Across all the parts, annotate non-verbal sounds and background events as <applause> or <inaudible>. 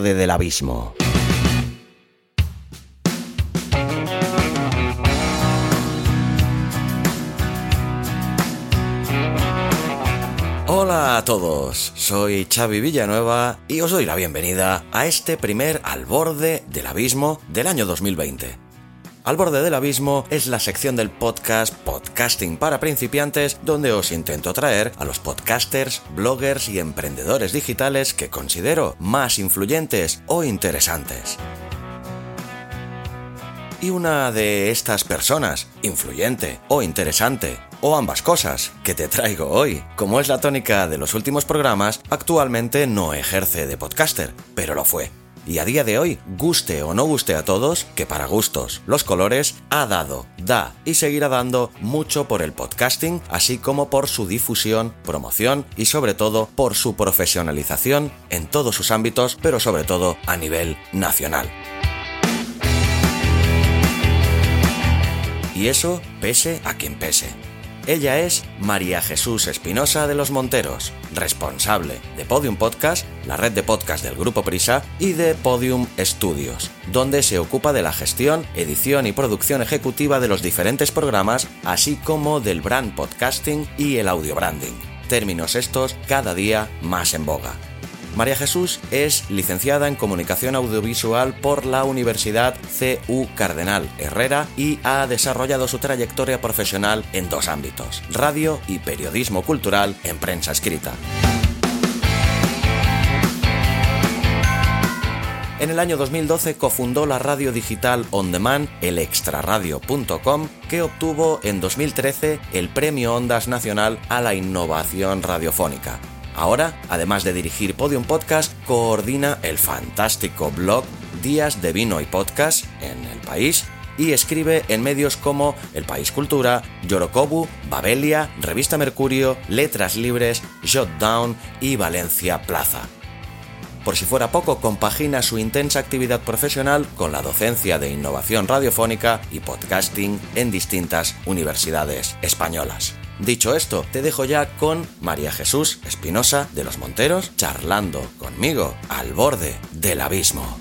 Del abismo. Hola a todos, soy Xavi Villanueva y os doy la bienvenida a este primer Al borde del abismo del año 2020. Al borde del abismo es la sección del podcast Podcasting para principiantes donde os intento traer a los podcasters, bloggers y emprendedores digitales que considero más influyentes o interesantes. Y una de estas personas, influyente o interesante, o ambas cosas, que te traigo hoy. Como es la tónica de los últimos programas, actualmente no ejerce de podcaster, pero lo fue. Y a día de hoy, guste o no guste a todos, que para gustos, los colores, ha dado, da y seguirá dando mucho por el podcasting, así como por su difusión, promoción y sobre todo por su profesionalización en todos sus ámbitos, pero sobre todo a nivel nacional. Y eso pese a quien pese. Ella es María Jesús Espinosa de los Monteros, responsable de Podium Podcast, la red de podcast del Grupo Prisa, y de Podium Studios, donde se ocupa de la gestión, edición y producción ejecutiva de los diferentes programas, así como del brand podcasting y el audio branding. Términos estos cada día más en boga. María Jesús es licenciada en Comunicación Audiovisual por la Universidad CU Cardenal Herrera y ha desarrollado su trayectoria profesional en dos ámbitos, radio y periodismo cultural en prensa escrita. En el año 2012 cofundó la radio digital on demand elextraradio.com que obtuvo en 2013 el Premio Ondas Nacional a la Innovación Radiofónica. Ahora, además de dirigir Podium Podcast, coordina el fantástico blog Días de Vino y Podcast en el país y escribe en medios como El País Cultura, Yorokobu, Babelia, Revista Mercurio, Letras Libres, Shotdown y Valencia Plaza. Por si fuera poco, compagina su intensa actividad profesional con la docencia de innovación radiofónica y podcasting en distintas universidades españolas. Dicho esto, te dejo ya con María Jesús Espinosa de los Monteros charlando conmigo al borde del abismo.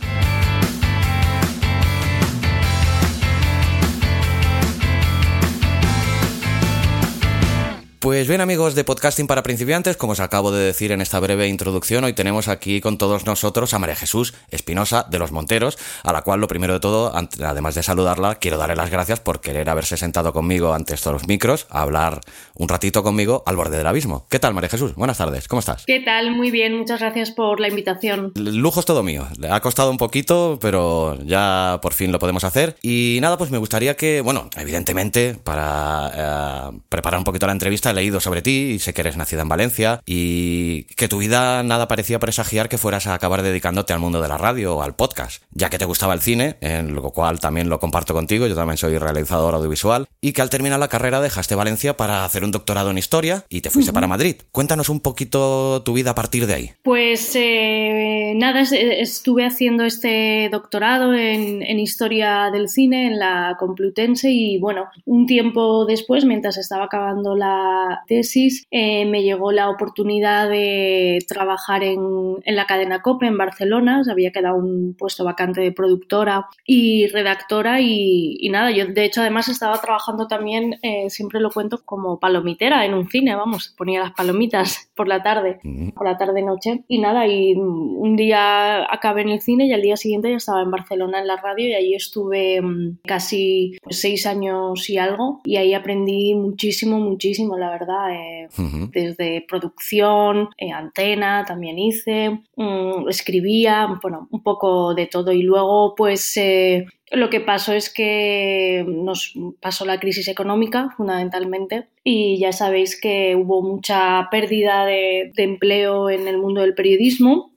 Pues bien amigos de Podcasting para principiantes, como os acabo de decir en esta breve introducción, hoy tenemos aquí con todos nosotros a María Jesús Espinosa de los Monteros, a la cual lo primero de todo, además de saludarla, quiero darle las gracias por querer haberse sentado conmigo ante estos micros a hablar un ratito conmigo al borde del abismo. ¿Qué tal María Jesús? Buenas tardes, ¿cómo estás? ¿Qué tal? Muy bien, muchas gracias por la invitación. Lujo es todo mío, le ha costado un poquito, pero ya por fin lo podemos hacer. Y nada, pues me gustaría que, bueno, evidentemente, para eh, preparar un poquito la entrevista, he leído sobre ti y sé que eres nacida en Valencia y que tu vida nada parecía presagiar que fueras a acabar dedicándote al mundo de la radio o al podcast, ya que te gustaba el cine, en lo cual también lo comparto contigo, yo también soy realizador audiovisual, y que al terminar la carrera dejaste Valencia para hacer un doctorado en historia y te fuiste para Madrid. Cuéntanos un poquito tu vida a partir de ahí. Pues eh, nada, estuve haciendo este doctorado en, en historia del cine en la Complutense y bueno, un tiempo después, mientras estaba acabando la tesis eh, me llegó la oportunidad de trabajar en, en, la cadena COPE en Barcelona, se había quedado un puesto vacante de productora y redactora y, y nada, yo de hecho además estaba trabajando también, eh, siempre lo cuento como palomitera en un cine, vamos, ponía las palomitas <laughs> por la tarde, por la tarde-noche y nada, y un día acabé en el cine y al día siguiente ya estaba en Barcelona en la radio y allí estuve mm, casi pues, seis años y algo y ahí aprendí muchísimo, muchísimo, la verdad, eh, desde producción, eh, antena también hice, mm, escribía, bueno, un poco de todo. Y luego pues... Eh, Lo que pasó es que nos pasó la crisis económica, fundamentalmente, y ya sabéis que hubo mucha pérdida de, empleo en el mundo del periodismo.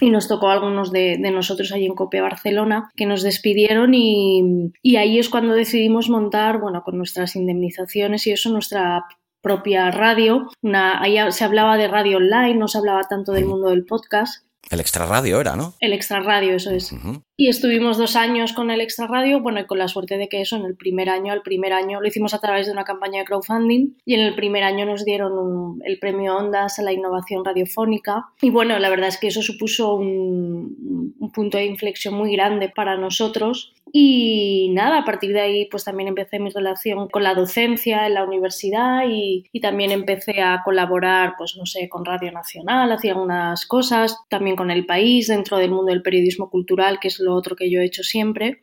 Y nos tocó a algunos de, nosotros allí en Copia Barcelona que nos despidieron y, y, ahí es cuando decidimos montar, bueno, con nuestras indemnizaciones y eso, nuestra propia radio. Una, ahí se hablaba de radio online, no se hablaba tanto del mundo del podcast. El extra radio era, ¿no? El extra radio, eso es. Y estuvimos dos años con el extra radio, bueno, y con la suerte de que eso en el primer año, el primer año lo hicimos a través de una campaña de crowdfunding y en el primer año nos dieron el premio Ondas a la innovación radiofónica. Y bueno, la verdad es que eso supuso un, un punto de inflexión muy grande para nosotros y nada, a partir de ahí pues también empecé mi relación con la docencia en la universidad y, también empecé a colaborar pues no sé, con Radio Nacional, hacía algunas cosas, también con El País, dentro del mundo del periodismo cultural, que es lo otro que yo he hecho siempre.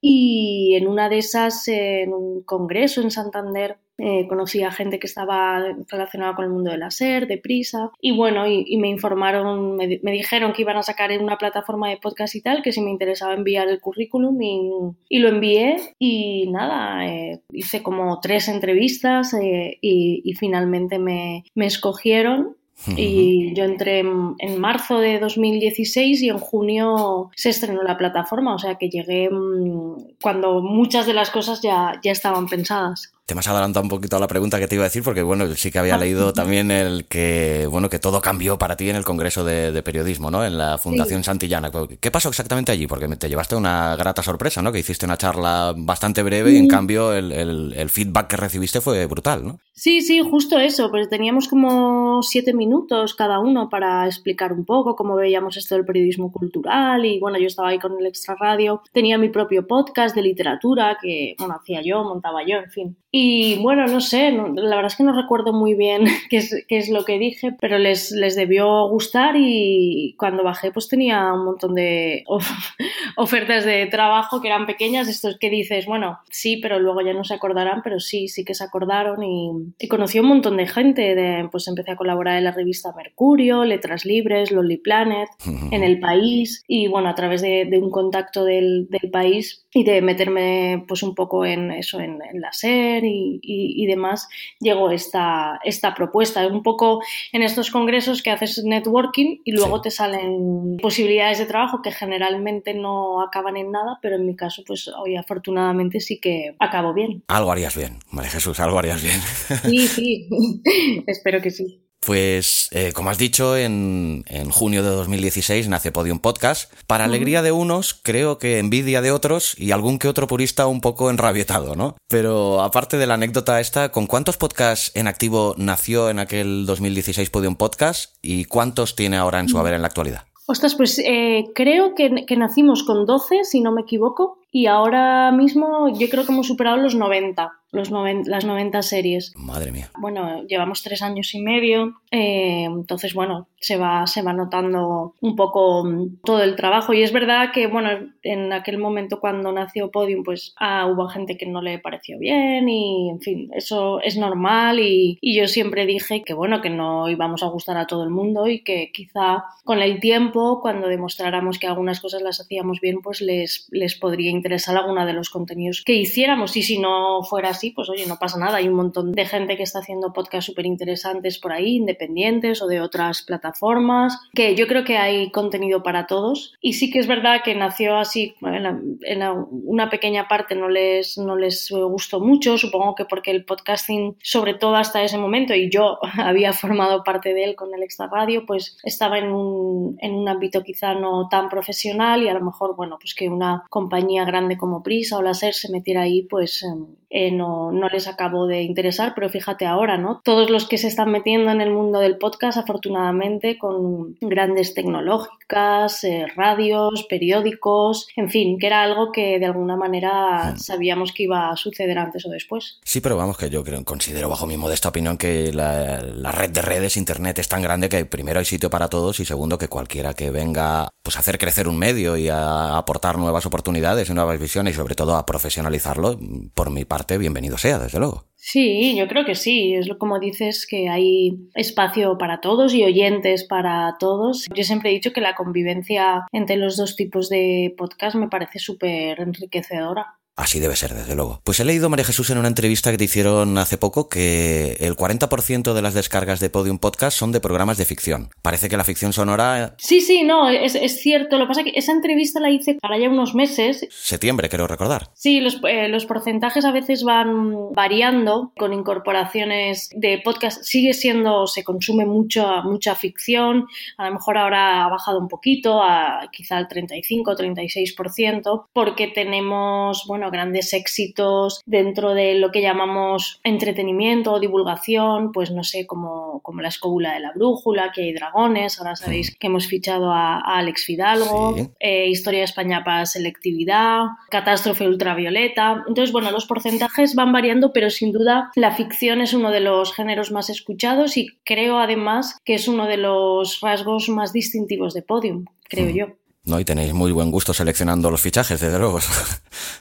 Y en una de esas, en un congreso en Santander, eh, conocí a gente que estaba relacionada con el mundo de la SER, de Prisa, y bueno, y, me informaron, me, dijeron que iban a sacar en una plataforma de podcast y tal, que si me interesaba enviar el currículum y, lo envié y nada, eh, hice como tres entrevistas eh, y, finalmente me, me escogieron y yo entré en, marzo de 2016 y en junio se estrenó la plataforma, o sea que llegué mm, cuando muchas de las cosas ya, ya estaban pensadas. Te me has adelantado un poquito a la pregunta que te iba a decir, porque bueno, sí que había leído <laughs> también el que, bueno, que todo cambió para ti en el Congreso de, Periodismo, ¿no? En la Fundación Santillana. ¿Qué pasó exactamente allí? Porque te llevaste una grata sorpresa, ¿no? Que hiciste una charla bastante breve y en cambio el, el, feedback que recibiste fue brutal, ¿no? Sí, sí, justo eso. Pues teníamos como siete minutos cada uno para explicar un poco cómo veíamos esto del periodismo cultural y bueno, yo estaba ahí con el Extra Radio. Tenía mi propio podcast de literatura que, bueno, hacía yo, montaba yo, en fin. Y bueno, no sé, la verdad es que no recuerdo muy bien <laughs> qué es, qué es lo que dije, pero les, les debió gustar y cuando bajé pues tenía un montón de <laughs> ofertas de trabajo que eran pequeñas, estos que dices, bueno, sí, pero luego ya no se acordarán, pero sí, sí que se acordaron y, y conocí a un montón de gente, de, pues empecé a colaborar en la revista Mercurio, Letras Libres, Lonely Planet, en El País y bueno, a través de, de un contacto del, del país y de meterme pues un poco en eso, en, la SER y, demás, llegó esta, esta propuesta. Un poco en estos congresos que haces networking y luego te salen posibilidades de trabajo que generalmente no acaban en nada, pero en mi caso, pues hoy afortunadamente sí que acabo bien. Algo harías bien, María Jesús, algo harías bien. Sí, <laughs> sí, <laughs> espero que sí. Pues, eh, como has dicho, en, junio de 2016 nace Podium Podcast. Para alegría de unos, creo que envidia de otros y algún que otro purista un poco enrabietado, ¿no? Pero aparte de la anécdota esta, ¿con cuántos podcasts en activo nació en aquel 2016 Podium Podcast y cuántos tiene ahora en su haber en la actualidad? Ostras, pues eh, creo que, que, nacimos con 12, si no me equivoco, y ahora mismo yo creo que hemos superado los 90 los las 90 series. Madre mía. Bueno, llevamos tres años y medio, eh, entonces, bueno, se va, se va notando un poco mm, todo el trabajo. Y es verdad que, bueno, en aquel momento cuando nació Podium, pues ah, hubo gente que no le pareció bien y, en fin, eso es normal y, y, yo siempre dije que, bueno, que no íbamos a gustar a todo el mundo y que quizá con el tiempo, cuando demostráramos que algunas cosas las hacíamos bien, pues les, les podría interesar alguna de los contenidos que hiciéramos y si no fuera así, pues oye, no pasa nada. Hay un montón de gente que está haciendo podcasts súper interesantes por ahí, independientes o de otras plataformas, que yo creo que hay contenido para todos. Y sí que es verdad que nació así, en, una pequeña parte no les, no les gustó mucho, supongo que porque el podcasting, sobre todo hasta ese momento, y yo <laughs> había formado parte de él con el Extra Radio, pues estaba en un, en un ámbito quizá no tan profesional y a lo mejor, bueno, pues que una compañía grande como Prisa o la SER se metiera ahí, pues em, eh, no, no, les acabó de interesar, pero fíjate ahora, ¿no? Todos los que se están metiendo en el mundo del podcast, afortunadamente, con grandes tecnológicas, eh, radios, periódicos, en fin, que era algo que de alguna manera hmm. sabíamos que iba a suceder antes o después. Sí, pero vamos, que yo creo, considero bajo mi modesta opinión que la, la red de redes, Internet, es tan grande que primero hay sitio para todos y segundo que cualquiera que venga pues, a hacer crecer un medio y a aportar nuevas oportunidades y nuevas visiones y sobre todo a profesionalizarlo, por mi parte, bienvenido sea, desde luego. Sí, yo creo que sí. Es como dices que hay espacio para todos y oyentes para todos. Yo siempre he dicho que la convivencia entre los dos tipos de podcast me parece súper enriquecedora. Así debe ser, desde luego. Pues he leído, María Jesús, en una entrevista que te hicieron hace poco que el 40% de las descargas de Podium Podcast son de programas de ficción. Parece que la ficción sonora... Sí, sí, no, es, es cierto. Lo que pasa es que esa entrevista la hice para ya unos meses. Septiembre, creo recordar. Sí, los, eh, los porcentajes a veces van variando con incorporaciones de podcast. Sigue siendo, se consume mucho, mucha ficción. A lo mejor ahora ha bajado un poquito, a quizá al 35 36%, porque tenemos, bueno, grandes éxitos dentro de lo que llamamos entretenimiento o divulgación, pues no sé, como, como La escóbula de la brújula, que hay dragones, ahora sabéis que hemos fichado a, Alex Fidalgo, eh, Historia de España para selectividad, Catástrofe ultravioleta. Entonces, bueno, los porcentajes van variando, pero sin duda la ficción es uno de los géneros más escuchados y creo además que es uno de los rasgos más distintivos de Podium, creo yo. ¿No? Y tenéis muy buen gusto seleccionando los fichajes, desde luego. <laughs>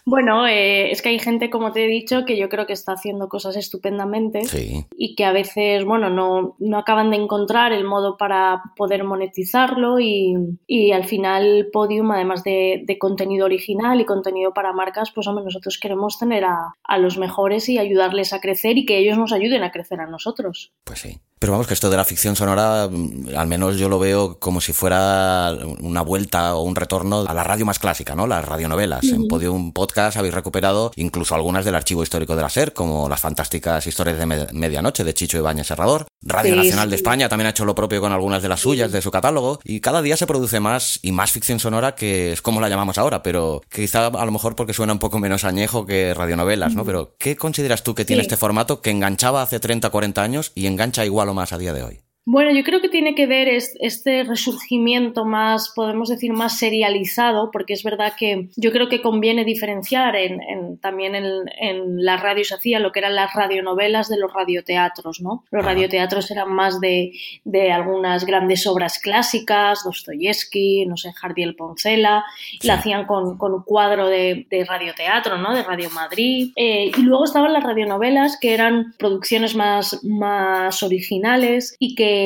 Bueno, eh, es que hay gente, como te he dicho, que yo creo que está haciendo cosas estupendamente y que a veces, bueno, no, no, acaban de encontrar el modo para poder monetizarlo y, y al final Podium, además de, de, contenido original y contenido para marcas, pues hombre, nosotros queremos tener a, a los mejores y ayudarles a crecer y que ellos nos ayuden a crecer a nosotros. Pues sí. Pero vamos, que esto de la ficción sonora, mm, al menos yo lo veo como si fuera una vuelta o un retorno a la radio más clásica, ¿no? Las radionovelas. En Podium Podcast habéis recuperado incluso algunas del archivo histórico de la SER, como las fantásticas historias de medianoche de Chicho Ibáñez Serrador. Radio Nacional de España también ha hecho lo propio con algunas de las suyas de su catálogo. Y cada día se produce más y más ficción sonora, que es como la llamamos ahora, pero quizá a lo mejor porque suena un poco menos añejo que radionovelas, ¿no? Pero ¿qué consideras tú que tiene este formato que enganchaba hace 30 o 40 años y engancha igual más a día de hoy? Bueno, yo creo que tiene que ver este resurgimiento más, podemos decir, más serializado, porque es verdad que yo creo que conviene diferenciar en, también en, la radio se hacía lo que eran las radionovelas de los radioteatros, ¿no? Los radioteatros eran más de, algunas grandes obras clásicas, Dostoyevsky, no sé, Jardiel Poncela, la hacían con, un cuadro de, radioteatro, ¿no? De Radio Madrid. Eh, y luego estaban las radionovelas, que eran producciones más, más originales y que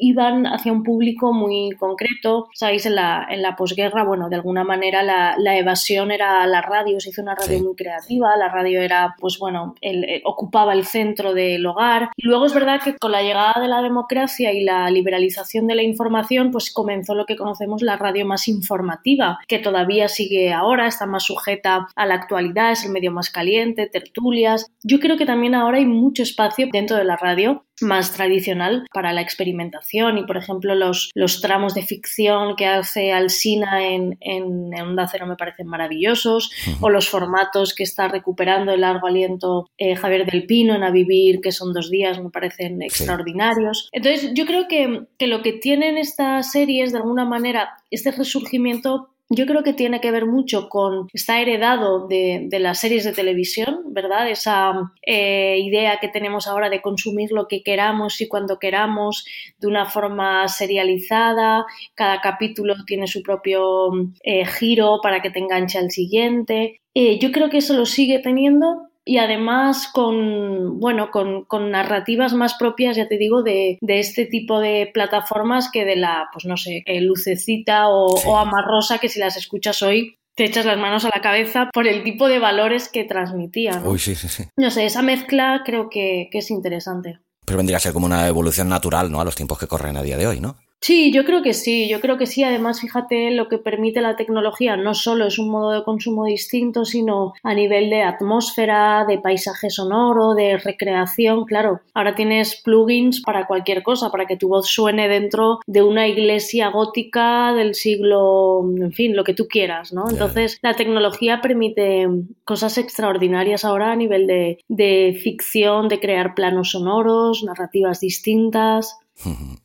iban hacia un público muy concreto. Sabéis, en la, en la posguerra, bueno, de alguna manera la, evasión era la radio, se hizo una radio muy creativa, la radio era, pues bueno, eh, ocupaba el centro del hogar. Y luego es verdad que con la llegada de la democracia y la liberalización de la información, pues comenzó lo que conocemos la radio más informativa, que todavía sigue ahora, está más sujeta a la actualidad, es el medio más caliente, tertulias. Yo creo que también ahora hay mucho espacio dentro de la radio más tradicional para la experimentación y por ejemplo los, los tramos de ficción que hace Alsina en, en, Onda Cero me parecen maravillosos o los formatos que está recuperando el largo aliento eh, Javier del Pino en A Vivir que son dos días me parecen extraordinarios. Entonces yo creo que, que lo que tienen estas series de alguna manera este resurgimiento yo creo que tiene que ver mucho con, está heredado de, las series de televisión, ¿verdad? Esa eh, idea que tenemos ahora de consumir lo que queramos y cuando queramos de una forma serializada, cada capítulo tiene su propio eh, giro para que te enganche al siguiente. Eh, yo creo que eso lo sigue teniendo, y además con, bueno, con, con, narrativas más propias, ya te digo, de, de, este tipo de plataformas que de la, pues no sé, eh, Lucecita o, o Amarrosa, que si las escuchas hoy te echas las manos a la cabeza por el tipo de valores que transmitían. Uy, sí, sí, sí. No sé, esa mezcla creo que, que es interesante. Pero vendría a ser como una evolución natural, ¿no? A los tiempos que corren a día de hoy, ¿no? Sí, yo creo que sí, yo creo que sí. Además, fíjate, lo que permite la tecnología no solo es un modo de consumo distinto, sino a nivel de atmósfera, de paisaje sonoro, de recreación. Claro, ahora tienes plugins para cualquier cosa, para que tu voz suene dentro de una iglesia gótica del siglo, en fin, lo que tú quieras, ¿no? Entonces, la tecnología permite cosas extraordinarias ahora a nivel de, de ficción, de crear planos sonoros, narrativas distintas.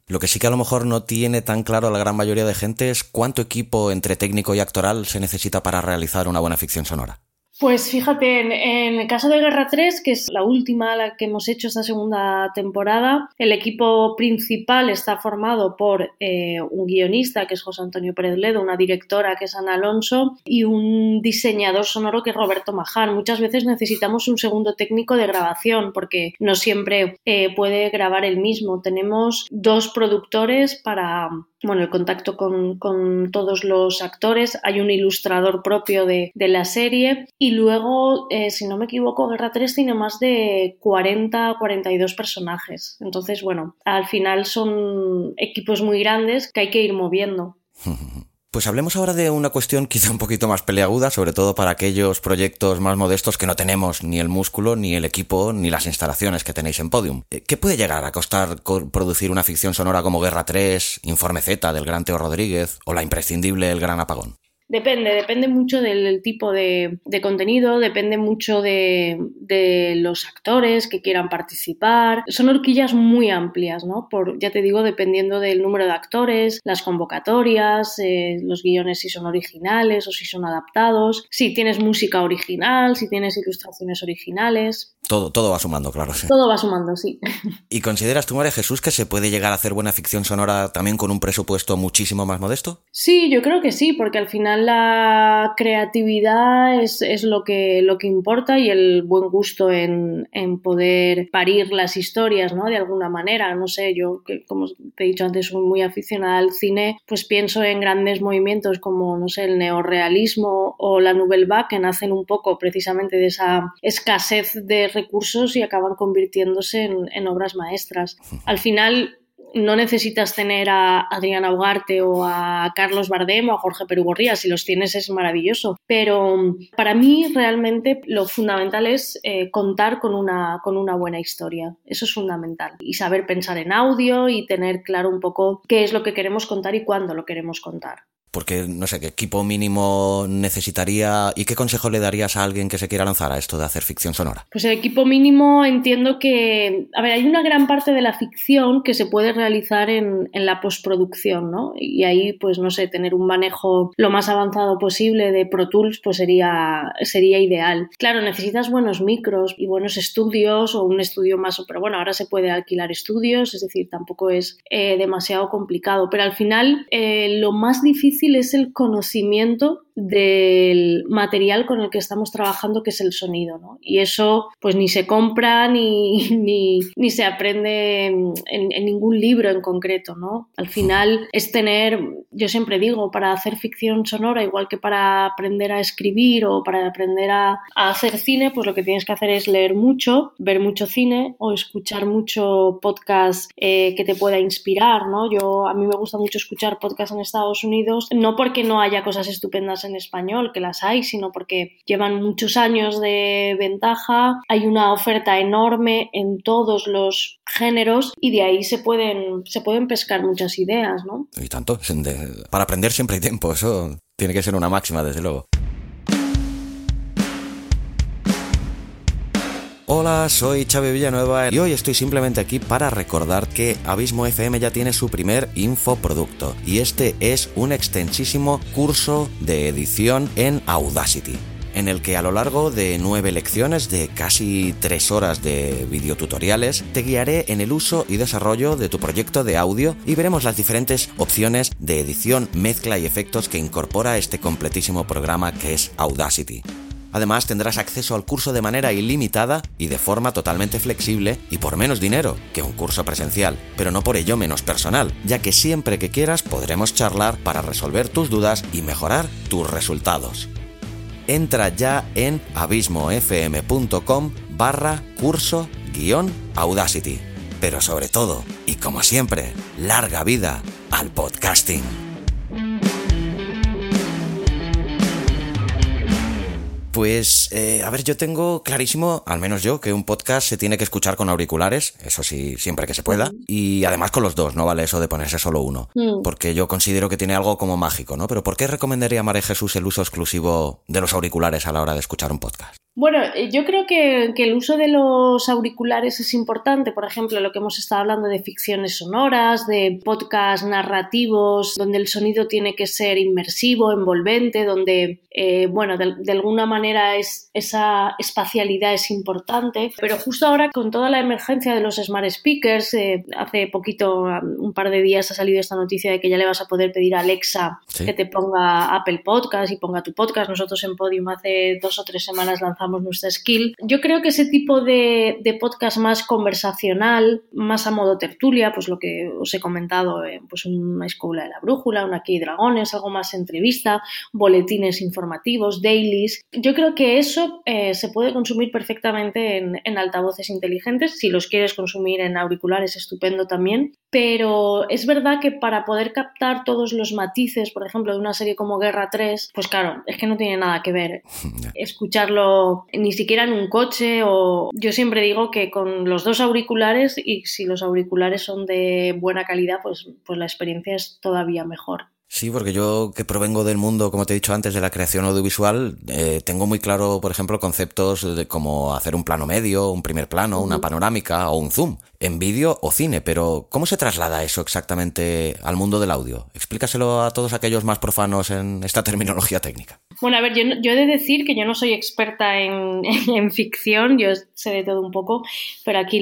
Lo que sí que a lo mejor no tiene tan claro la gran mayoría de gente es cuánto equipo entre técnico y actoral se necesita para realizar una buena ficción sonora. Pues fíjate, en, el caso de Guerra 3, que es la última la que hemos hecho esta segunda temporada, el equipo principal está formado por eh, un guionista, que es José Antonio Pérez Ledo, una directora, que es Ana Alonso, y un diseñador sonoro, que es Roberto Maján. Muchas veces necesitamos un segundo técnico de grabación, porque no siempre eh, puede grabar el mismo. Tenemos dos productores para bueno, el contacto con, todos los actores, hay un ilustrador propio de, la serie y luego, eh, si no me equivoco, Guerra 3 tiene más de 40, 42 personajes. Entonces, bueno, al final son equipos muy grandes que hay que ir moviendo. <laughs> Pues hablemos ahora de una cuestión quizá un poquito más peleaguda, sobre todo para aquellos proyectos más modestos que no tenemos ni el músculo, ni el equipo, ni las instalaciones que tenéis en Podium. Eh, ¿Qué puede llegar a costar producir una ficción sonora como Guerra 3, Informe Z del gran Teo Rodríguez o la imprescindible El Gran Apagón? Depende, depende mucho del tipo de, contenido, depende mucho de, los actores que quieran participar. Son horquillas muy amplias, ¿no? Por, ya te digo, dependiendo del número de actores, las convocatorias, eh, los guiones si son originales o si son adaptados, si tienes música original, si tienes ilustraciones originales. Todo, todo va sumando, claro. Sí. <laughs> Todo va sumando, sí. ¿Y consideras tú, María Jesús, que se puede llegar a hacer buena ficción sonora también con un presupuesto muchísimo más modesto? Sí, yo creo que sí, porque al final la creatividad es, lo, que, lo que importa y el buen gusto en, poder parir las historias, ¿no? De alguna manera. No sé, yo, que como te he dicho antes, soy muy aficionada al cine, pues pienso en grandes movimientos como, no sé, el neorrealismo o la Nouvelle Vague, que nacen un poco precisamente de esa escasez de recursos y acaban convirtiéndose en, obras maestras. Al final, no necesitas tener a Adriana Ugarte o a Carlos Bardem o a Jorge Perugorría, si los tienes es maravilloso. Pero mm, para mí realmente lo fundamental es eh, contar con una, con una buena historia. Eso es fundamental. Y saber pensar en audio y tener claro un poco qué es lo que queremos contar y cuándo lo queremos contar porque no sé qué equipo mínimo necesitaría y qué consejo le darías a alguien que se quiera lanzar a esto de hacer ficción sonora. Pues el equipo mínimo entiendo que, a ver, hay una gran parte de la ficción que se puede realizar en, la postproducción, ¿no? Y ahí, pues no sé, tener un manejo lo más avanzado posible de Pro Tools, pues sería, sería ideal. Claro, necesitas buenos micros y buenos estudios o un estudio más, pero bueno, ahora se puede alquilar estudios, es decir, tampoco es eh, demasiado complicado, pero al final eh, lo más difícil es el conocimiento del material con el que estamos trabajando, que es el sonido, ¿no? Y eso, pues ni se compra ni, <laughs> ni, se aprende en, ningún libro en concreto, ¿no? Al final es tener, yo siempre digo, para hacer ficción sonora, igual que para aprender a escribir o para aprender a, hacer cine, pues lo que tienes que hacer es leer mucho, ver mucho cine o escuchar mucho podcast eh, que te pueda inspirar, ¿no? Yo, a mí me gusta mucho escuchar podcast en Estados Unidos, no porque no haya cosas estupendas en español, que las hay, sino porque llevan muchos años de ventaja, hay una oferta enorme en todos los géneros y de ahí se pueden, se pueden pescar muchas ideas, ¿no? Y tanto, para aprender siempre hay tiempo, eso tiene que ser una máxima, desde luego. Hola, soy Xavi Villanueva y hoy estoy simplemente aquí para recordar que Abismo FM ya tiene su primer infoproducto y este es un extensísimo curso de edición en Audacity en el que a lo largo de nueve lecciones de casi tres horas de videotutoriales te guiaré en el uso y desarrollo de tu proyecto de audio y veremos las diferentes opciones de edición, mezcla y efectos que incorpora este completísimo programa que es Audacity. Además tendrás acceso al curso de manera ilimitada y de forma totalmente flexible y por menos dinero que un curso presencial, pero no por ello menos personal, ya que siempre que quieras podremos charlar para resolver tus dudas y mejorar tus resultados. Entra ya en abismofm.com barra curso guion Audacity. Pero sobre todo, y como siempre, larga vida al podcasting. Pues, eh, a ver, yo tengo clarísimo, al menos yo, que un podcast se tiene que escuchar con auriculares, eso sí, siempre que se pueda, y además con los dos, no vale eso de ponerse solo uno, mm. porque yo considero que tiene algo como mágico, ¿no? Pero ¿por qué recomendaría a María Jesús el uso exclusivo de los auriculares a la hora de escuchar un podcast? Bueno, eh, yo creo que, el uso de los auriculares es importante. Por ejemplo, lo que hemos estado hablando de ficciones sonoras, de podcasts narrativos, donde el sonido tiene que ser inmersivo, envolvente, donde, eh, bueno, de, alguna manera manera es, esa espacialidad es importante, pero justo ahora con toda la emergencia de los smart speakers, eh, hace poquito, un par de días ha salido esta noticia de que ya le vas a poder pedir a Alexa que te ponga Apple Podcast y ponga tu podcast. Nosotros en Podium hace dos o tres semanas lanzamos nuestra skill. Yo creo que ese tipo de, de podcast más conversacional, más a modo tertulia, pues lo que os he comentado, eh, pues una escuela de la brújula, una aquí dragones, algo más entrevista, boletines informativos, dailies. Yo creo que eso eh, se puede consumir perfectamente en, en altavoces inteligentes. Si los quieres consumir en auriculares, estupendo también. Pero es verdad que para poder captar todos los matices, por ejemplo, de una serie como Guerra 3, pues claro, es que no tiene nada que ver <laughs> escucharlo ni siquiera en un coche o yo siempre digo que con los dos auriculares y si los auriculares son de buena calidad, pues, pues la experiencia es todavía mejor. Sí, porque yo que provengo del mundo, como te he dicho antes, de la creación audiovisual, eh, tengo muy claro, por ejemplo, conceptos de como hacer un plano medio, un primer plano, una panorámica o un zoom en vídeo o cine, pero ¿cómo se traslada eso exactamente al mundo del audio? Explícaselo a todos aquellos más profanos en esta terminología técnica. Bueno, a ver, yo, he de decir que yo no soy experta <laughs> en, ficción, yo sé de todo un poco, pero aquí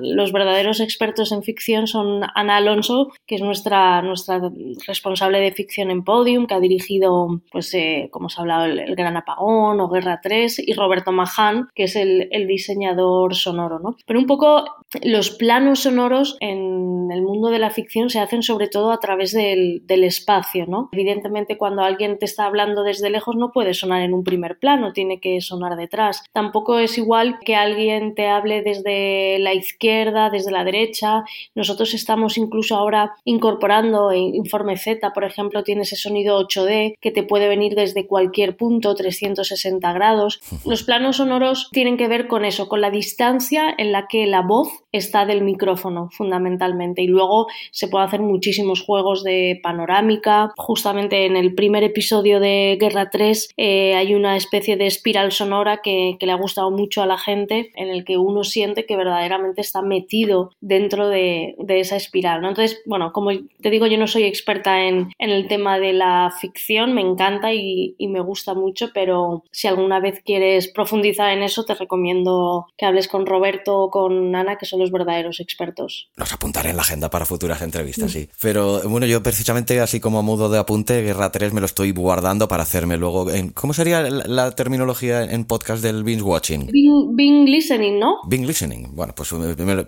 los verdaderos expertos en ficción son Ana Alonso, que es nuestra, nuestra responsable de ficción en Podium, que ha dirigido, pues, eh, como os ha hablado, el, Gran Apagón o Guerra 3, y Roberto Maján, que es el, el diseñador sonoro, ¿no? Pero un poco los planos sonoros en el mundo de la ficción se hacen sobre todo a través del, del, espacio, ¿no? Evidentemente cuando alguien te está hablando desde lejos no puede sonar en un primer plano, tiene que sonar detrás. Tampoco es igual que alguien te hable desde la izquierda, desde la derecha. Nosotros estamos incluso ahora incorporando en Informe Z, por ejemplo, tiene ese sonido 8D que te puede venir desde cualquier punto, 360 grados. <laughs> Los planos sonoros tienen que ver con eso, con la distancia en la que la voz está del micrófono fundamentalmente y luego se puede hacer muchísimos juegos de panorámica. Justamente en el primer episodio de Guerra 3 eh, hay una especie de espiral sonora que, que, le ha gustado mucho a la gente en el que uno siente que verdaderamente está metido dentro de, de esa espiral. ¿no? Entonces, bueno, como te digo, yo no soy experta en, en el tema de la ficción, me encanta y, y me gusta mucho, pero si alguna vez quieres profundizar en eso, te recomiendo que hables con Roberto o con Ana, que son los verdaderos expertos. Los apuntaré en la agenda para futuras entrevistas, sí. Pero bueno, yo precisamente así como a modo de apunte, Guerra 3 me lo estoy guardando para hacerme luego... En, ¿Cómo sería la, terminología en podcast del binge watching? Bing, listening, ¿no? Bing listening. Bueno, pues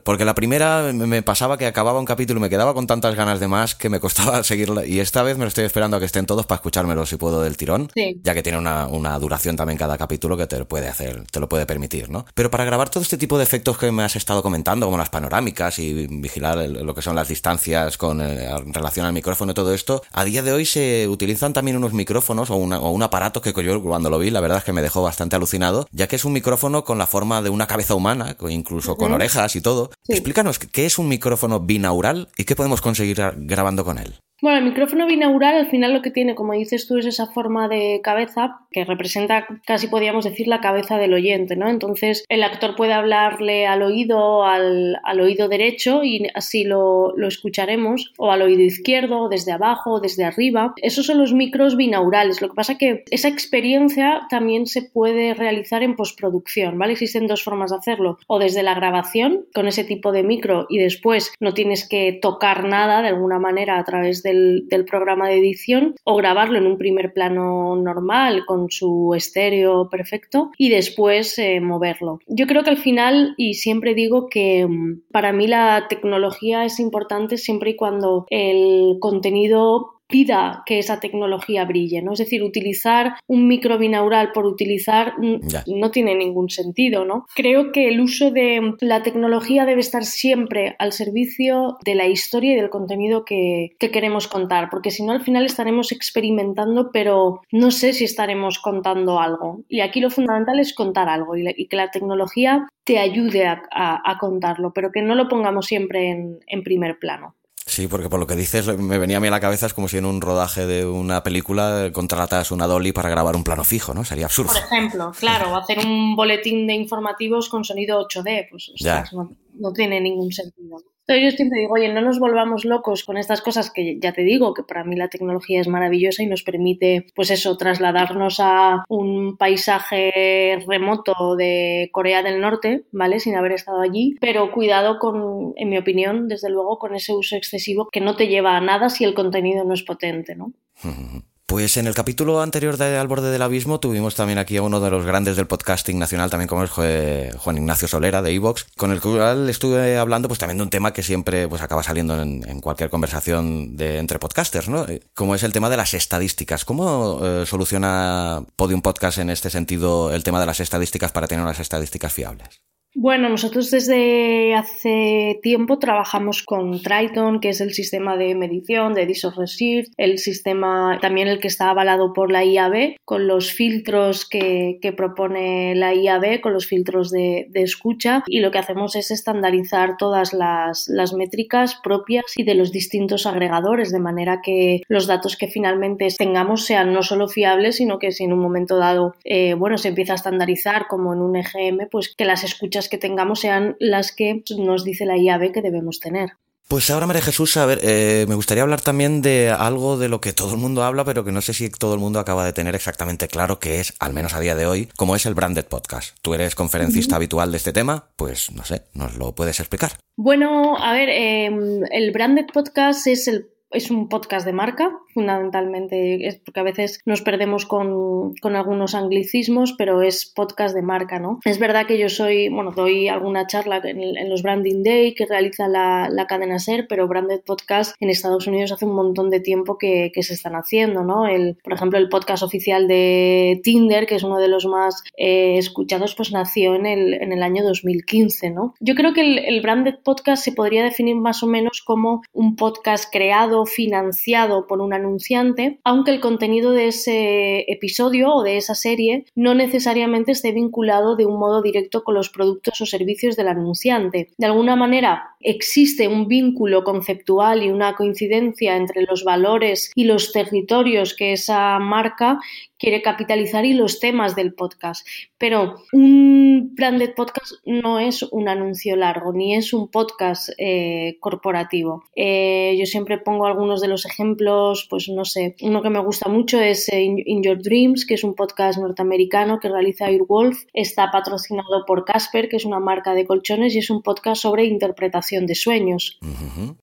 porque la primera me pasaba que acababa un capítulo y me quedaba con tantas ganas de más que me costaba <laughs> seguirla. Y esta vez me lo estoy esperando a que estén todos para escuchármelo si puedo del tirón. Sí. Ya que tiene una, una duración también cada capítulo que te lo puede hacer, te lo puede permitir, ¿no? Pero para grabar todo este tipo de efectos que me has estado comentando, como panorámicas y vigilar lo que son las distancias con eh, relación al micrófono y todo esto, a día de hoy se utilizan también unos micrófonos o, una, o, un aparato que yo cuando lo vi la verdad es que me dejó bastante alucinado, ya que es un micrófono con la forma de una cabeza humana, incluso con uh -huh. orejas y todo. Sí. Explícanos qué es un micrófono binaural y qué podemos conseguir grabando con él. Bueno, el micrófono binaural al final lo que tiene, como dices tú, es esa forma de cabeza que representa casi podríamos decir la cabeza del oyente, ¿no? Entonces el actor puede hablarle al oído, al, al oído derecho y así lo, lo, escucharemos, o al oído izquierdo, desde abajo, desde arriba. Esos son los micros binaurales. Lo que pasa que esa experiencia también se puede realizar en postproducción, ¿vale? Existen dos formas de hacerlo, o desde la grabación con ese tipo de micro y después no tienes que tocar nada de alguna manera a través de del, programa de edición o grabarlo en un primer plano normal con su estéreo perfecto y después eh, moverlo. Yo creo que al final, y siempre digo que mm, para mí la tecnología es importante siempre y cuando el contenido pida que esa tecnología brille, ¿no? Es decir, utilizar un micro binaural por utilizar ya. no tiene ningún sentido, ¿no? Creo que el uso de la tecnología debe estar siempre al servicio de la historia y del contenido que, que queremos contar, porque si no al final estaremos experimentando, pero no sé si estaremos contando algo. Y aquí lo fundamental es contar algo y, la, y que la tecnología te ayude a, a, a, contarlo, pero que no lo pongamos siempre en, en primer plano. Sí, porque por lo que dices me venía a mí a la cabeza es como si en un rodaje de una película contratas una dolly para grabar un plano fijo, ¿no? Sería absurdo. Por ejemplo, claro, hacer un boletín de informativos con sonido 8D, pues ostras, no, no, tiene ningún sentido. Entonces yo siempre digo, oye, no nos volvamos locos con estas cosas que ya te digo, que para mí la tecnología es maravillosa y nos permite, pues eso, trasladarnos a un paisaje remoto de Corea del Norte, ¿vale? Sin haber estado allí, pero cuidado con, en mi opinión, desde luego, con ese uso excesivo que no te lleva a nada si el contenido no es potente, ¿no? <laughs> Pues en el capítulo anterior de Al borde del abismo tuvimos también aquí a uno de los grandes del podcasting nacional, también como es Juan Ignacio Solera de Evox, con el cual estuve hablando pues también de un tema que siempre pues acaba saliendo en, cualquier conversación de entre podcasters, ¿no? Como es el tema de las estadísticas. ¿Cómo eh, soluciona Podium Podcast en este sentido el tema de las estadísticas para tener unas estadísticas fiables? Bueno, nosotros desde hace tiempo trabajamos con Triton, que es el sistema de medición de Research, el sistema también el que está avalado por la IAB, con los filtros que, propone la IAB, con los filtros de, escucha, y lo que hacemos es estandarizar todas las, métricas propias y de los distintos agregadores, de manera que los datos que finalmente tengamos sean no solo fiables, sino que si en un momento dado, eh, bueno, se empieza a estandarizar como en un EGM, pues que las escuchas que tengamos sean las que nos dice la IAB que debemos tener. Pues ahora, María Jesús, a ver, eh, me gustaría hablar también de algo de lo que todo el mundo habla, pero que no sé si todo el mundo acaba de tener exactamente claro que es, al menos a día de hoy, como es el Branded Podcast. Tú eres conferencista habitual de este tema, pues no sé, ¿nos lo puedes explicar? Bueno, a ver, em, el Branded Podcast es el es un podcast de marca, fundamentalmente, es porque a veces nos perdemos con, algunos anglicismos, pero es podcast de marca, ¿no? Es verdad que yo soy, bueno, doy alguna charla en, los Branding Day que realiza la, cadena SER, pero Branded Podcast en Estados Unidos hace un montón de tiempo que, se están haciendo, ¿no? El, por ejemplo, el podcast oficial de Tinder, que es uno de los más eh, escuchados, pues nació en el, en el año 2015, ¿no? Yo creo que el Branded Podcast se podría definir más o menos como un podcast creado financiado por un anunciante, aunque el contenido de ese episodio o de esa serie no necesariamente esté vinculado de un modo directo con los productos o servicios del anunciante. De alguna manera existe un vínculo conceptual y una coincidencia entre los valores y los territorios que esa marca quiere capitalizar y los temas del podcast. Pero un branded podcast no es un anuncio largo, ni es un podcast eh, corporativo. Eh, yo siempre pongo algunos de los ejemplos, pues no sé, uno que me gusta mucho es eh, In, Your Dreams, que es un podcast norteamericano que realiza Airwolf. Está patrocinado por Casper, que es una marca de colchones, y es un podcast sobre interpretación de sueños.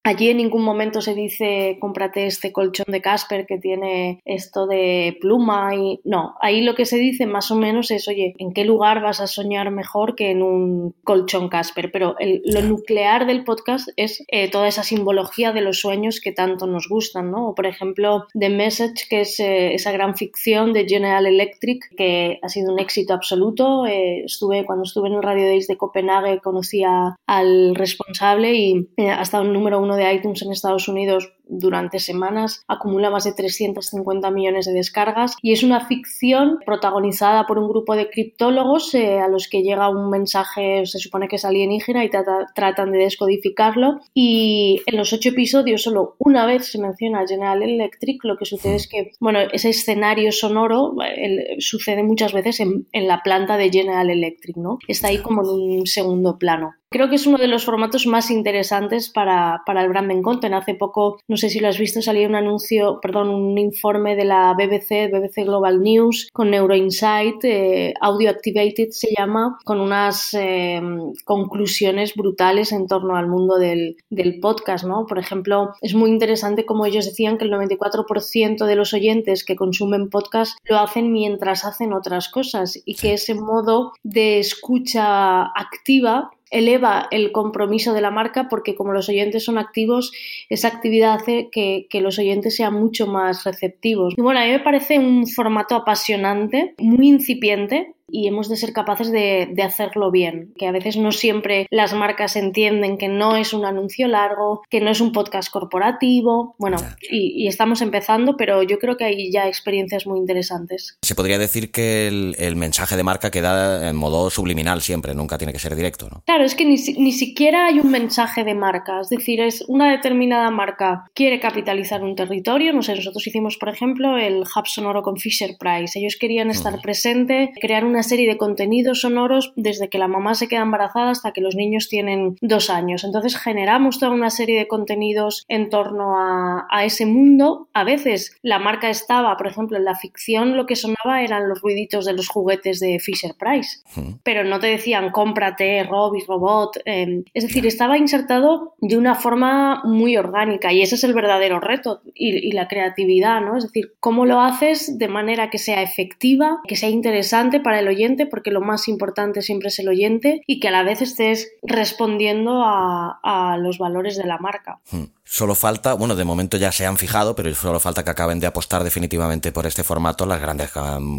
Allí en ningún momento se dice cómprate este colchón de Casper que tiene esto de pluma y no, ahí lo que se dice más o menos es, oye, ¿en qué lugar vas a soñar mejor que en un colchón Casper? Pero lo nuclear del podcast es eh, toda esa simbología de los sueños que tanto nos gustan, ¿no? O por ejemplo, The Message, que es eh, esa gran ficción de General Electric, que ha sido un éxito absoluto. Eh, estuve, cuando estuve en el Radio Days de Copenhague, conocí al responsable y ha estado en número uno de iTunes en Estados Unidos durante semanas, acumula más de 350 millones de descargas y es una ficción protagonizada por un grupo de criptólogos eh, a los que llega un mensaje, se supone que es alienígena y tratan de descodificarlo y en los ocho episodios solo una vez se menciona General Electric, lo que sucede es que, bueno, ese escenario sonoro sucede muchas veces en, la planta de General Electric, ¿no? Está ahí como en un segundo plano. Creo que es uno de los formatos más interesantes para, para el branding content. Hace poco, no sé si lo has visto, salió un anuncio, perdón, un informe de la BBC, BBC Global News, con NeuroInsight, eh, Audio Activated se llama, con unas em, conclusiones brutales en torno al mundo del, del podcast, ¿no? Por ejemplo, es muy interesante como ellos decían que el 94% de los oyentes que consumen podcast lo hacen mientras hacen otras cosas y que ese modo de escucha activa eleva el compromiso de la marca porque como los oyentes son activos, esa actividad hace que, que, los oyentes sean mucho más receptivos. Y bueno, a mí me parece un formato apasionante, muy incipiente, y hemos de ser capaces de, hacerlo bien, que a veces no siempre las marcas entienden que no es un anuncio largo, que no es un podcast corporativo, bueno, y, estamos empezando, pero yo creo que hay ya experiencias muy interesantes. Se podría decir que el, mensaje de marca queda en modo subliminal siempre, nunca tiene que ser directo, ¿no? Claro, es que ni, ni siquiera hay un mensaje de marca, es decir, es una determinada marca quiere capitalizar un territorio, no sé, nosotros hicimos, por ejemplo, el Hub Sonoro con Fisher Price, ellos querían estar presentes, crear una una serie de contenidos sonoros desde que la mamá se queda embarazada hasta que los niños tienen dos años. Entonces generamos toda una serie de contenidos en torno a, a ese mundo. A veces la marca estaba, por ejemplo, en la ficción lo que sonaba eran los ruiditos de los juguetes de Fisher Price, pero no te decían cómprate Robbie Robot. Eh, es decir, estaba insertado de una forma muy orgánica y ese es el verdadero reto y, y la creatividad, ¿no? Es decir, cómo lo haces de manera que sea efectiva, que sea interesante para el oyente, porque lo más importante siempre es el oyente y que a la vez estés respondiendo a, los valores de la marca. Hmm. Solo falta, bueno, de momento ya se han fijado, pero solo falta que acaben de apostar definitivamente por este formato las grandes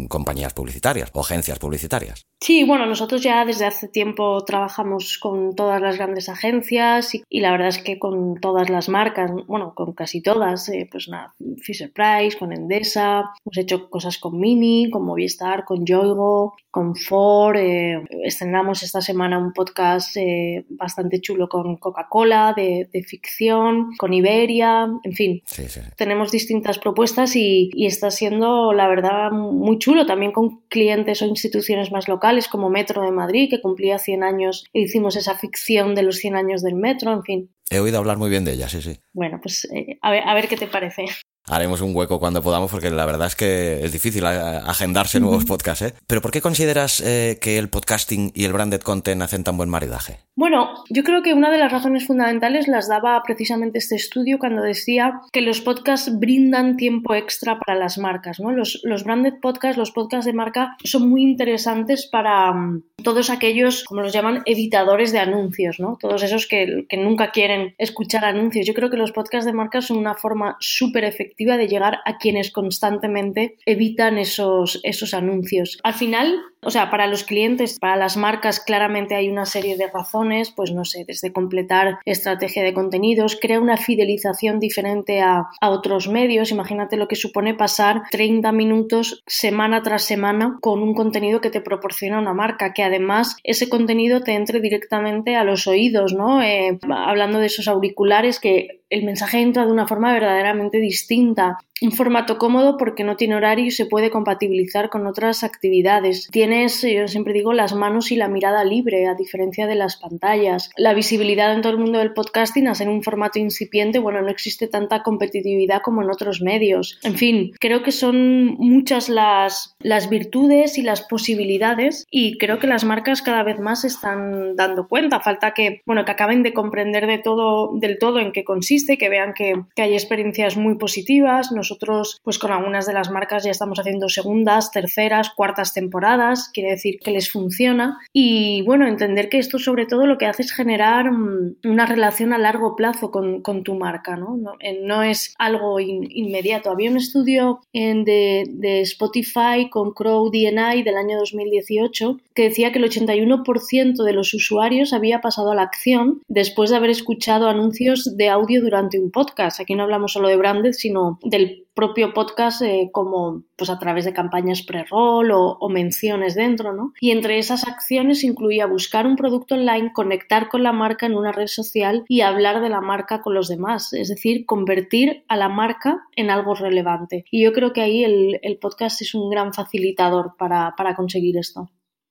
compañías publicitarias o agencias publicitarias. Sí, bueno, nosotros ya desde hace tiempo trabajamos con todas las grandes agencias y, y la verdad es que con todas las marcas, bueno, con casi todas, eh, pues nada, Fisher Price, con Endesa, hemos hecho cosas con Mini, con Movistar, con Yoigo, con Ford, eh, estrenamos esta semana un podcast eh, bastante chulo con Coca-Cola de, de ficción con Iberia, en fin. Sí, sí. Tenemos distintas propuestas y, y, está siendo, la verdad, muy chulo también con clientes o instituciones más locales como Metro de Madrid, que cumplía 100 años e hicimos esa ficción de los 100 años del metro, en fin. He oído hablar muy bien de ella, sí, sí. Bueno, pues eh, a, ver, a ver qué te parece haremos un hueco cuando podamos porque la verdad es que es difícil agendarse nuevos podcasts. ¿eh? Pero ¿por qué consideras eh, que el podcasting y el branded content hacen tan buen maridaje? Bueno, yo creo que una de las razones fundamentales las daba precisamente este estudio cuando decía que los podcasts brindan tiempo extra para las marcas. ¿no? Los, los branded podcasts, los podcasts de marca, son muy interesantes para um, todos aquellos, como los llaman, evitadores de anuncios, ¿no? todos esos que, que nunca quieren escuchar anuncios. Yo creo que los podcasts de marca son una forma súper efectiva de llegar a quienes constantemente evitan esos, esos anuncios. Al final, o sea, para los clientes, para las marcas, claramente hay una serie de razones, pues no sé, desde completar estrategia de contenidos, crea una fidelización diferente a, a otros medios. Imagínate lo que supone pasar 30 minutos semana tras semana con un contenido que te proporciona una marca, que además ese contenido te entre directamente a los oídos, ¿no? Eh, hablando de esos auriculares que el mensaje entra de una forma verdaderamente distinta. Un formato cómodo porque no tiene horario y se puede compatibilizar con otras actividades. Tienes, yo siempre digo, las manos y la mirada libre, a diferencia de las pantallas. La visibilidad en todo el mundo del podcasting, a ser un formato incipiente, bueno, no existe tanta competitividad como en otros medios. En fin, creo que son muchas las, las virtudes y las posibilidades y creo que las marcas cada vez más están dando cuenta. Falta que, bueno, que acaben de comprender de todo, del todo en qué consiste, que vean que, que hay experiencias muy positivas. Nosotros, pues con algunas de las marcas ya estamos haciendo segundas, terceras, cuartas temporadas, quiere decir que les funciona. Y bueno, entender que esto sobre todo lo que hace es generar um, una relación a largo plazo con, con tu marca, ¿no? No, eh, es algo in, inmediato. Había un estudio en de, de Spotify con Crow DNI del año 2018 que decía que el 81% de los usuarios había pasado a la acción después de haber escuchado anuncios de audio durante un podcast. Aquí no hablamos solo de branded, sino del propio podcast eh, como pues a través de campañas pre-roll o, menciones dentro, ¿no? Y entre esas acciones incluía buscar un producto online, conectar con la marca en una red social y hablar de la marca con los demás, es decir, convertir a la marca en algo relevante. Y yo creo que ahí el, el podcast es un gran facilitador para, para conseguir esto.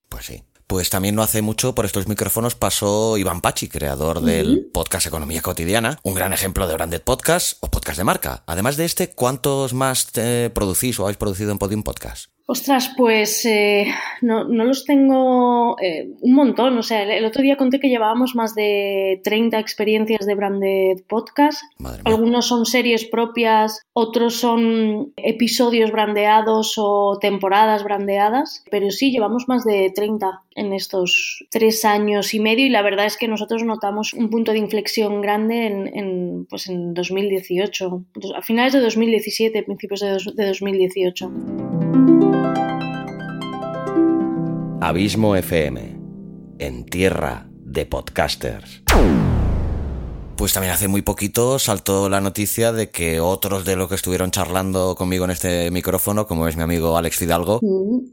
Pues sí. Pues también no hace mucho por estos micrófonos pasó Iván Pachi, creador del uh -huh. podcast Economía Cotidiana, un gran ejemplo de branded podcast o podcast de marca. Además de este, ¿cuántos más producís o habéis producido en Podium Podcast? Ostras, pues eh, no, no, los tengo eh, un montón. O sea, el, el, otro día conté que llevábamos más de 30 experiencias de branded podcast. Algunos son series propias, otros son episodios brandeados o temporadas brandeadas. Pero sí, llevamos más de 30 en estos tres años y medio y la verdad es que nosotros notamos un punto de inflexión grande en, en pues en 2018, a finales de 2017, principios de, dos, de 2018. Abismo FM, en tierra de podcasters. Pues también hace muy poquito saltó la noticia de que otros de los que estuvieron charlando conmigo en este micrófono, como es mi amigo Alex Fidalgo,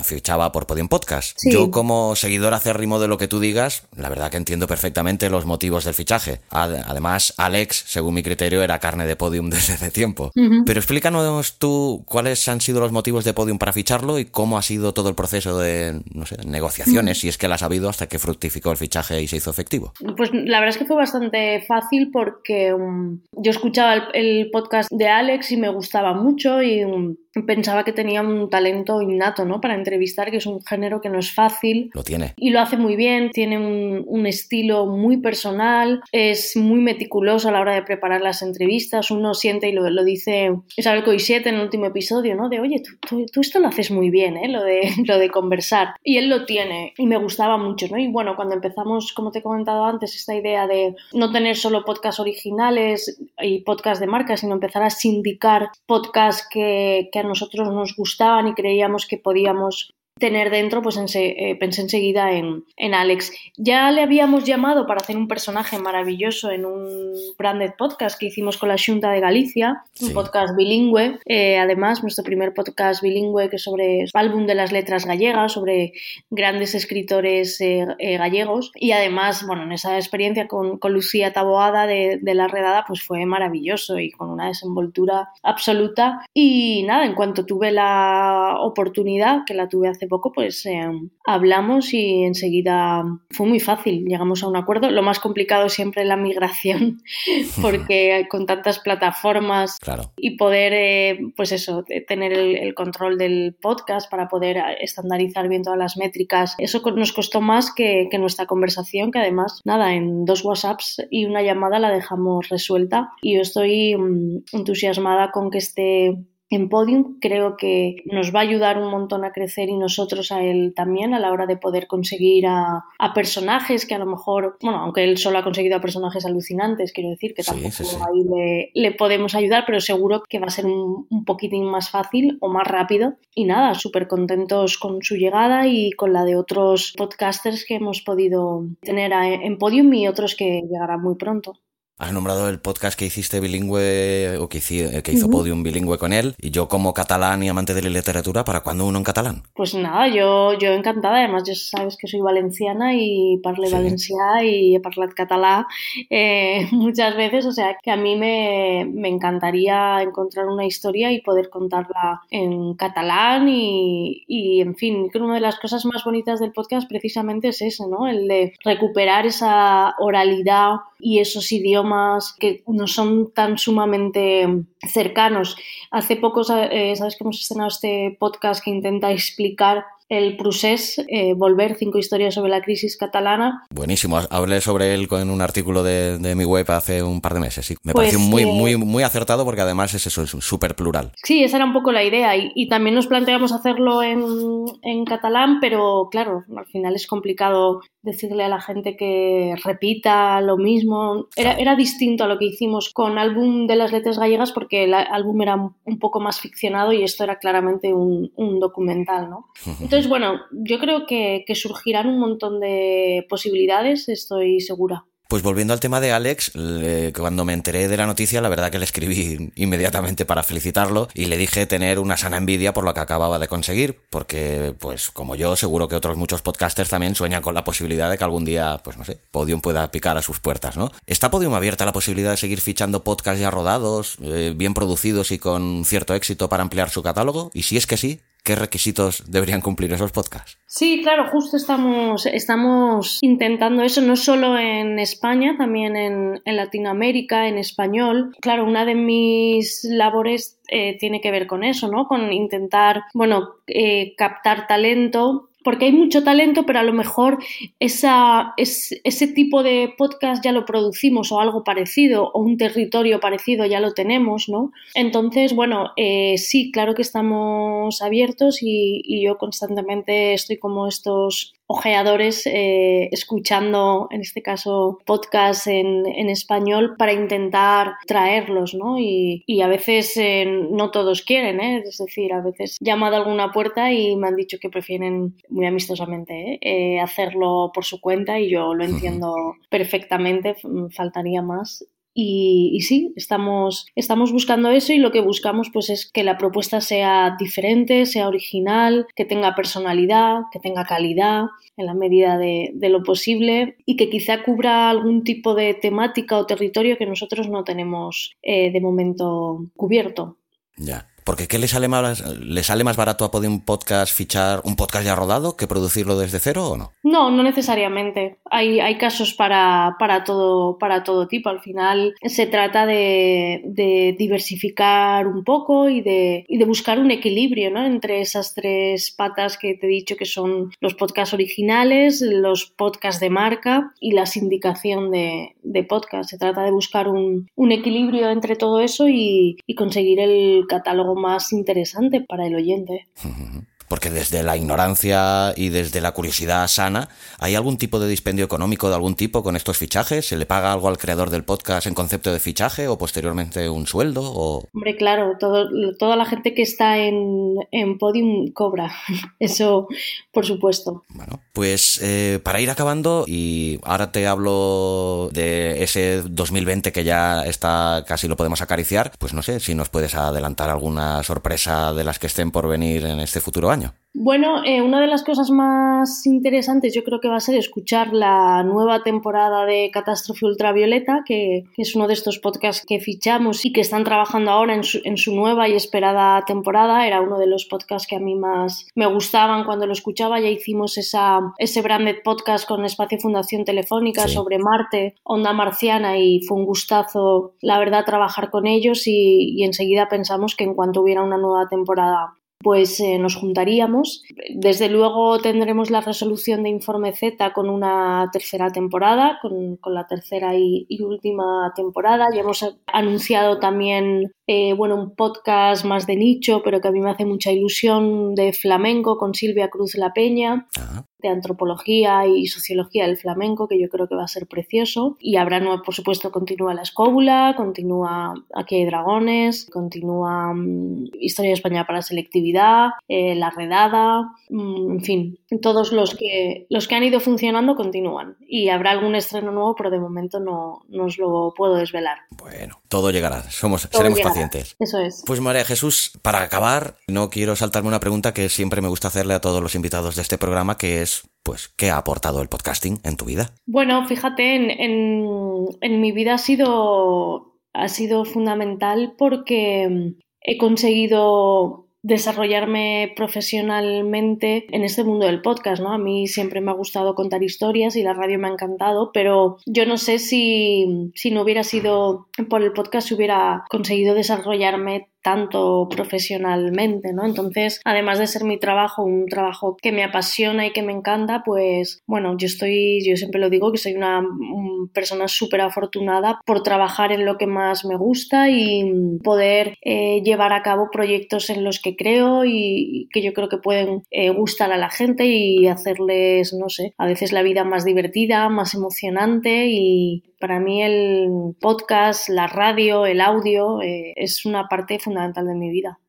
fichaba por Podium Podcast. Yo como seguidor acérrimo de lo que tú digas, la verdad que entiendo perfectamente los motivos del fichaje. Además, Alex, según mi criterio, era carne de Podium <laughs> desde hace tiempo. Pero explícanos tú cuáles han sido los motivos de Podium para ficharlo y cómo ha sido todo el proceso de, no sé, negociaciones, si es que las ha habido hasta que fructificó el fichaje y se hizo efectivo. Pues la verdad es que fue bastante fácil porque um, yo escuchaba el, podcast de Alex y me gustaba mucho y um, pensaba que tenía un talento innato, ¿no? Para entrevistar, que es un género que no es fácil. Lo tiene. Y lo hace muy bien, tiene un, estilo muy personal, es muy meticuloso a la hora de preparar las entrevistas, uno siente y lo, lo dice Isabel Coixet en el último episodio, ¿no? De, oye, tú, tú, esto lo haces muy bien, ¿eh? Lo de, <laughs> lo de conversar. Y él lo tiene y me gustaba mucho, ¿no? Y bueno, cuando empezamos, como te he comentado antes, esta idea de no tener solo podcasts originales y podcasts de marca, sino empezar a sindicar podcasts que, que a nosotros nos gustaban y creíamos que podíamos tener dentro, pues eh, pensé enseguida en, en, Alex. Ya le habíamos llamado para hacer un personaje maravilloso en un branded podcast que hicimos con la Junta de Galicia, un podcast bilingüe. Eh, además, nuestro primer podcast bilingüe que es sobre álbum de las letras gallegas, sobre grandes escritores eh, gallegos. Y además, bueno, en esa experiencia con, con Lucía Taboada de, de, La Redada, pues fue maravilloso y con una desenvoltura absoluta. Y nada, en cuanto tuve la oportunidad, que la tuve hace poco, pues eh, hablamos y enseguida fue muy fácil, llegamos a un acuerdo. Lo más complicado siempre es la migración, <laughs> porque con tantas plataformas y poder, eh, pues eso, tener el, control del podcast para poder estandarizar bien todas las métricas, eso nos costó más que, que nuestra conversación, que además, nada, en dos WhatsApps y una llamada la dejamos resuelta y yo estoy mm, entusiasmada con que esté en Podium creo que nos va a ayudar un montón a crecer y nosotros a él también a la hora de poder conseguir a, personajes que a lo mejor, bueno, aunque él solo ha conseguido a personajes alucinantes, quiero decir que tampoco ahí le, podemos ayudar, pero seguro que va a ser un, un poquitín más fácil o más rápido. Y nada, súper contentos con su llegada y con la de otros podcasters que hemos podido tener en Podium y otros que llegarán muy pronto. Has nombrado el podcast que hiciste bilingüe o que, hizo, Podium bilingüe con él. Y yo como catalán y amante de la literatura, ¿para cuándo uno en catalán? Pues nada, yo, yo encantada, además ya sabes que soy valenciana y parle valencià y he parlat catalá eh, <laughs> muchas veces, o sea que a mí me, me, encantaría encontrar una historia y poder contarla en catalán y, y en fin, creo que una de las cosas más bonitas del podcast precisamente es eso, ¿no? El de recuperar esa oralidad y esos idiomas que no son tan sumamente cercanos. Hace poco, eh, sabes que hemos estrenado este podcast que intenta <laughs> explicar el Prusés, eh, Volver, cinco historias sobre la crisis catalana. Buenísimo, hablé sobre él con un artículo de, mi web hace un par de meses. Sí. Me pareció pues, muy, eh, muy, muy acertado porque además es eso, es súper plural. Sí, esa era un poco la idea y, también nos planteamos hacerlo en, en, catalán, pero claro, al final es complicado decirle a la gente que repita lo mismo. Era, era distinto a lo que hicimos con álbum de las letras gallegas porque el álbum era un poco más ficcionado y esto era claramente un, un documental, ¿no? Entonces, <laughs> bueno, yo creo que, que surgirán un montón de posibilidades, estoy segura. Pues volviendo al tema de Alex, cuando me enteré de la noticia, la verdad que le escribí inmediatamente para felicitarlo y le dije tener una sana envidia por lo que acababa de conseguir, porque pues como yo, seguro que otros muchos podcasters también sueñan con la posibilidad de que algún día, pues no sé, Podium pueda picar a sus puertas, ¿no? ¿Está Podium abierta la posibilidad de seguir fichando podcasts ya rodados, eh, bien producidos y con cierto éxito para ampliar su catálogo? Y si es que sí, ¿Qué requisitos deberían cumplir esos podcasts? Sí, claro, justo estamos, estamos intentando eso, no solo en España, también en, Latinoamérica, en español. Claro, una de mis labores eh, tiene que ver con eso, ¿no? Con intentar, bueno, eh, captar talento porque hay mucho talento, pero a lo mejor esa, ese tipo de podcast ya lo producimos o algo parecido o un territorio parecido ya lo tenemos, ¿no? Entonces, bueno, eh, sí, claro que estamos abiertos y, y, yo constantemente estoy como estos ojeadores eh, escuchando, en este caso, podcasts en, en, español para intentar traerlos, ¿no? Y, y a veces eh, no todos quieren, ¿eh? Es decir, a veces he llamado a alguna puerta y me han dicho que prefieren muy amistosamente ¿eh? hacerlo por su cuenta y yo lo entiendo perfectamente, faltaría más Y, sí, estamos, estamos buscando eso y lo que buscamos pues es que la propuesta sea diferente, sea original, que tenga personalidad, que tenga calidad en la medida de, lo posible y que quizá cubra algún tipo de temática o territorio que nosotros no tenemos eh, de momento cubierto. Ya. Porque ¿qué le sale más, le sale más barato a Podium Podcast fichar un podcast ya rodado que producirlo desde cero o no? No, no necesariamente. Hay, hay casos para, para, todo, para todo tipo. Al final se trata de, de diversificar un poco y de, y de, buscar un equilibrio ¿no? entre esas tres patas que te he dicho que son los podcasts originales, los podcasts de marca y la sindicación de, de podcast. Se trata de buscar un, un equilibrio entre todo eso y, y conseguir el catálogo más interesante para el oyente. <laughs> Porque desde la ignorancia y desde la curiosidad sana, ¿hay algún tipo de dispendio económico de algún tipo con estos fichajes? ¿Se le paga algo al creador del podcast en concepto de fichaje o posteriormente un sueldo? O... Hombre, claro, todo, toda la gente que está en, en Podium cobra. <laughs> Eso, por supuesto. Bueno, pues eh, para ir acabando, y ahora te hablo de ese 2020 que ya está, casi lo podemos acariciar, pues no sé si nos puedes adelantar alguna sorpresa de las que estén por venir en este futuro año. Bueno, eh, una de las cosas más interesantes yo creo que va a ser escuchar la nueva temporada de Catástrofe Ultravioleta, que, es uno de estos podcasts que fichamos y que están trabajando ahora en su, nueva y esperada temporada. Era uno de los podcasts que a mí más me gustaban cuando lo escuchaba. Ya hicimos esa, ese branded podcast con Espacio Fundación Telefónica sobre Marte, Onda Marciana y fue un gustazo, la verdad, trabajar con ellos y, y enseguida pensamos que en cuanto hubiera una nueva temporada pues eh, nos juntaríamos. Desde luego tendremos la resolución de Informe Z con una tercera temporada, con, la tercera y, última temporada. Ya hemos anunciado también eh, bueno, un podcast más de nicho, pero que a mí me hace mucha ilusión, de flamenco con Silvia Cruz La Peña. Ah de antropología y sociología del flamenco, que yo creo que va a ser precioso. Y habrá, por supuesto, continúa La Escóbula, continúa Aquí hay dragones, continúa mm, Historia de España para selectividad, eh, La Redada, mm, en fin, todos los que, los que han ido funcionando continúan. Y habrá algún estreno nuevo, pero de momento no, no os lo puedo desvelar. Bueno, todo llegará, Somos, seremos pacientes. Eso es. Pues María Jesús, para acabar, no quiero saltarme una pregunta que siempre me gusta hacerle a todos los invitados de este programa, que es pues, ¿qué ha aportado el podcasting en tu vida? Bueno, fíjate, en, mi vida ha sido, ha sido fundamental porque he conseguido desarrollarme profesionalmente en este mundo del podcast, ¿no? A mí siempre me ha gustado contar historias y la radio me ha encantado, pero yo no sé si, si no hubiera sido por el podcast hubiera conseguido desarrollarme tanto profesionalmente, ¿no? Entonces, además de ser mi trabajo, un trabajo que me apasiona y que me encanta, pues bueno, yo estoy, yo siempre lo digo que soy una persona súper afortunada por trabajar en lo que más me gusta y poder eh, llevar a cabo proyectos en los que creo y que yo creo que pueden eh, gustar a la gente y hacerles, no sé, a veces la vida más divertida, más emocionante y para mí el podcast, la radio, el audio eh, es una parte fundamental de mi vida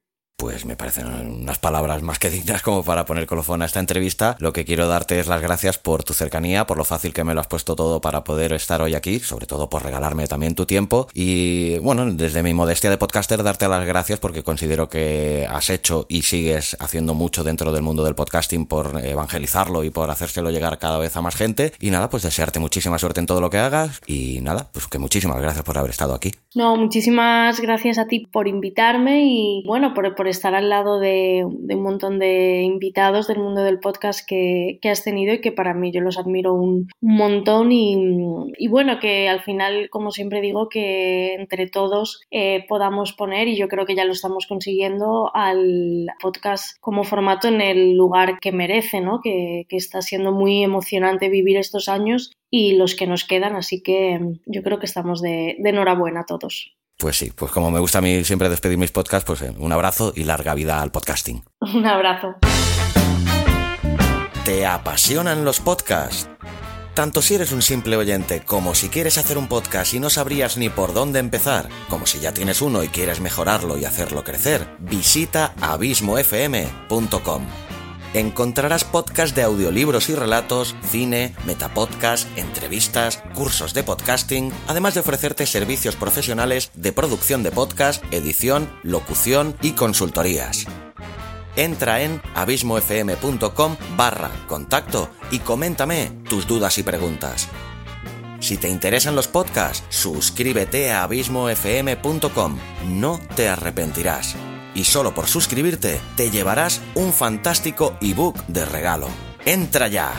pues me parecen unas palabras más que dignas como para poner colofón a esta entrevista. Lo que quiero darte es las gracias por tu cercanía, por lo fácil que me lo has puesto todo para poder estar hoy aquí, sobre todo por regalarme también tu tiempo. Y bueno, desde mi modestia de podcaster, darte las gracias porque considero que has hecho y sigues haciendo mucho dentro del mundo del podcasting por evangelizarlo y por hacérselo llegar cada vez a más gente. Y nada, pues desearte muchísima suerte en todo lo que hagas. Y nada, pues que muchísimas gracias por haber estado aquí. No, muchísimas gracias a ti por invitarme y bueno, por, por estar al lado de, un montón de invitados del mundo del podcast que, has tenido y que para mí yo los admiro un, montón y, bueno, que al final, como siempre digo, que entre todos eh, podamos poner, y yo creo que ya lo estamos consiguiendo, al podcast como formato en el lugar que merece, ¿no? que, está siendo muy emocionante vivir estos años y los que nos quedan, así que yo creo que estamos de, de enhorabuena todos. Pues sí, pues como me gusta a mí siempre despedir mis podcasts, pues eh, un abrazo y larga vida al podcasting. Un abrazo. ¿Te apasionan los podcasts? Tanto si eres un simple oyente como si quieres hacer un podcast y no sabrías ni por dónde empezar, como si ya tienes uno y quieres mejorarlo y hacerlo crecer, visita abismofm.com. encontrarás podcasts de audiolibros y relatos, cine, metapodcast, entrevistas, cursos de podcasting, además de ofrecerte servicios profesionales de producción de podcast, edición, locución y consultorías. Entra en abismofm.com barra contacto y coméntame tus dudas y preguntas. Si te interesan los podcasts, suscríbete a abismofm.com. No te arrepentirás y solo por suscribirte te llevarás un fantástico ebook de regalo. ¡Entra ya!